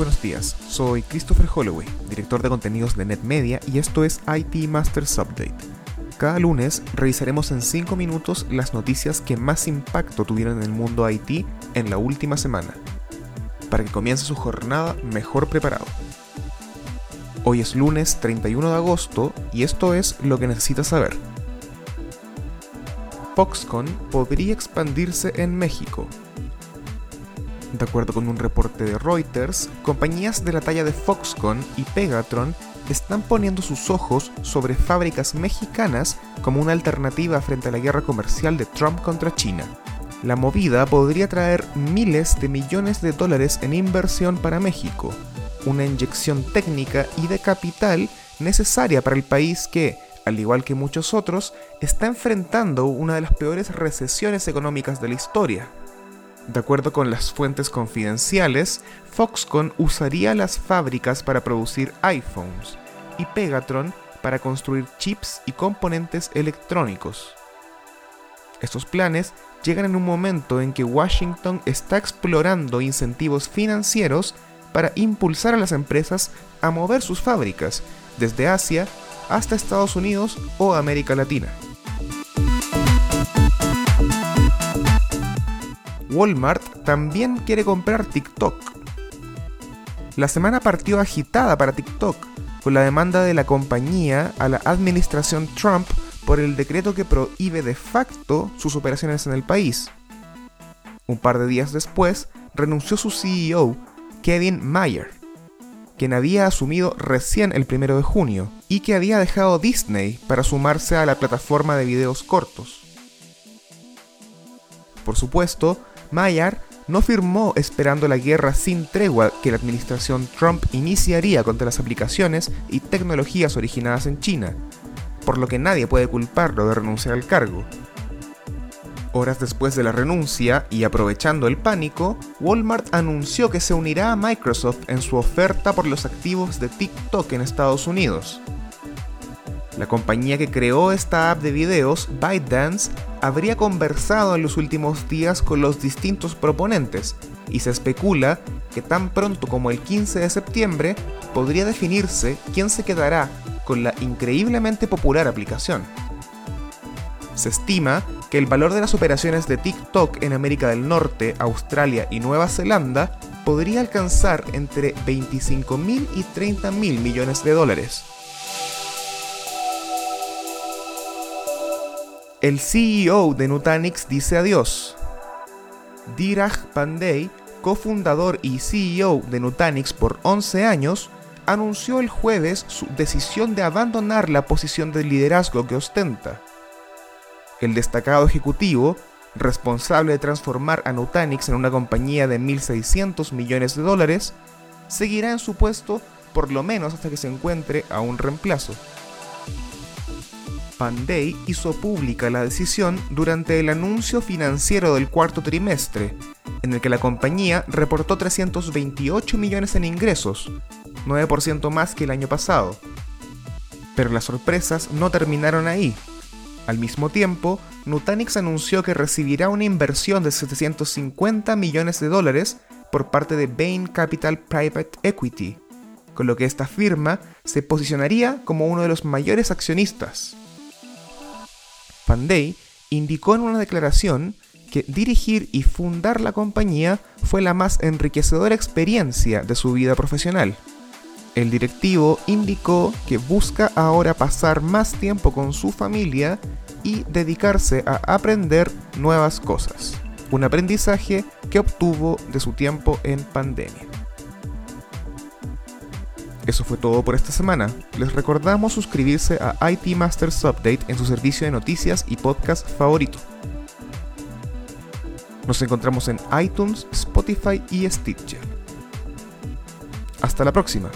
buenos días. Soy Christopher Holloway, director de contenidos de NetMedia y esto es IT Masters Update. Cada lunes revisaremos en 5 minutos las noticias que más impacto tuvieron en el mundo IT en la última semana, para que comience su jornada mejor preparado. Hoy es lunes 31 de agosto y esto es lo que necesitas saber. Foxconn podría expandirse en México de acuerdo con un reporte de Reuters, compañías de la talla de Foxconn y Pegatron están poniendo sus ojos sobre fábricas mexicanas como una alternativa frente a la guerra comercial de Trump contra China. La movida podría traer miles de millones de dólares en inversión para México, una inyección técnica y de capital necesaria para el país que, al igual que muchos otros, está enfrentando una de las peores recesiones económicas de la historia. De acuerdo con las fuentes confidenciales, Foxconn usaría las fábricas para producir iPhones y Pegatron para construir chips y componentes electrónicos. Estos planes llegan en un momento en que Washington está explorando incentivos financieros para impulsar a las empresas a mover sus fábricas desde Asia hasta Estados Unidos o América Latina. Walmart también quiere comprar TikTok. La semana partió agitada para TikTok, con la demanda de la compañía a la administración Trump por el decreto que prohíbe de facto sus operaciones en el país. Un par de días después, renunció su CEO, Kevin Mayer, quien había asumido recién el primero de junio y que había dejado Disney para sumarse a la plataforma de videos cortos. Por supuesto, Mayer no firmó esperando la guerra sin tregua que la administración Trump iniciaría contra las aplicaciones y tecnologías originadas en China, por lo que nadie puede culparlo de renunciar al cargo. Horas después de la renuncia y aprovechando el pánico, Walmart anunció que se unirá a Microsoft en su oferta por los activos de TikTok en Estados Unidos. La compañía que creó esta app de videos, ByteDance, habría conversado en los últimos días con los distintos proponentes y se especula que tan pronto como el 15 de septiembre podría definirse quién se quedará con la increíblemente popular aplicación. Se estima que el valor de las operaciones de TikTok en América del Norte, Australia y Nueva Zelanda podría alcanzar entre 25 mil y 30 mil millones de dólares. El CEO de Nutanix dice adiós. Diraj Pandey, cofundador y CEO de Nutanix por 11 años, anunció el jueves su decisión de abandonar la posición de liderazgo que ostenta. El destacado ejecutivo, responsable de transformar a Nutanix en una compañía de 1.600 millones de dólares, seguirá en su puesto por lo menos hasta que se encuentre a un reemplazo. Panday hizo pública la decisión durante el anuncio financiero del cuarto trimestre, en el que la compañía reportó 328 millones en ingresos, 9% más que el año pasado. Pero las sorpresas no terminaron ahí. Al mismo tiempo, Nutanix anunció que recibirá una inversión de 750 millones de dólares por parte de Bain Capital Private Equity, con lo que esta firma se posicionaría como uno de los mayores accionistas. Pandey indicó en una declaración que dirigir y fundar la compañía fue la más enriquecedora experiencia de su vida profesional. El directivo indicó que busca ahora pasar más tiempo con su familia y dedicarse a aprender nuevas cosas, un aprendizaje que obtuvo de su tiempo en pandemia. Eso fue todo por esta semana. Les recordamos suscribirse a IT Masters Update en su servicio de noticias y podcast favorito. Nos encontramos en iTunes, Spotify y Stitcher. Hasta la próxima.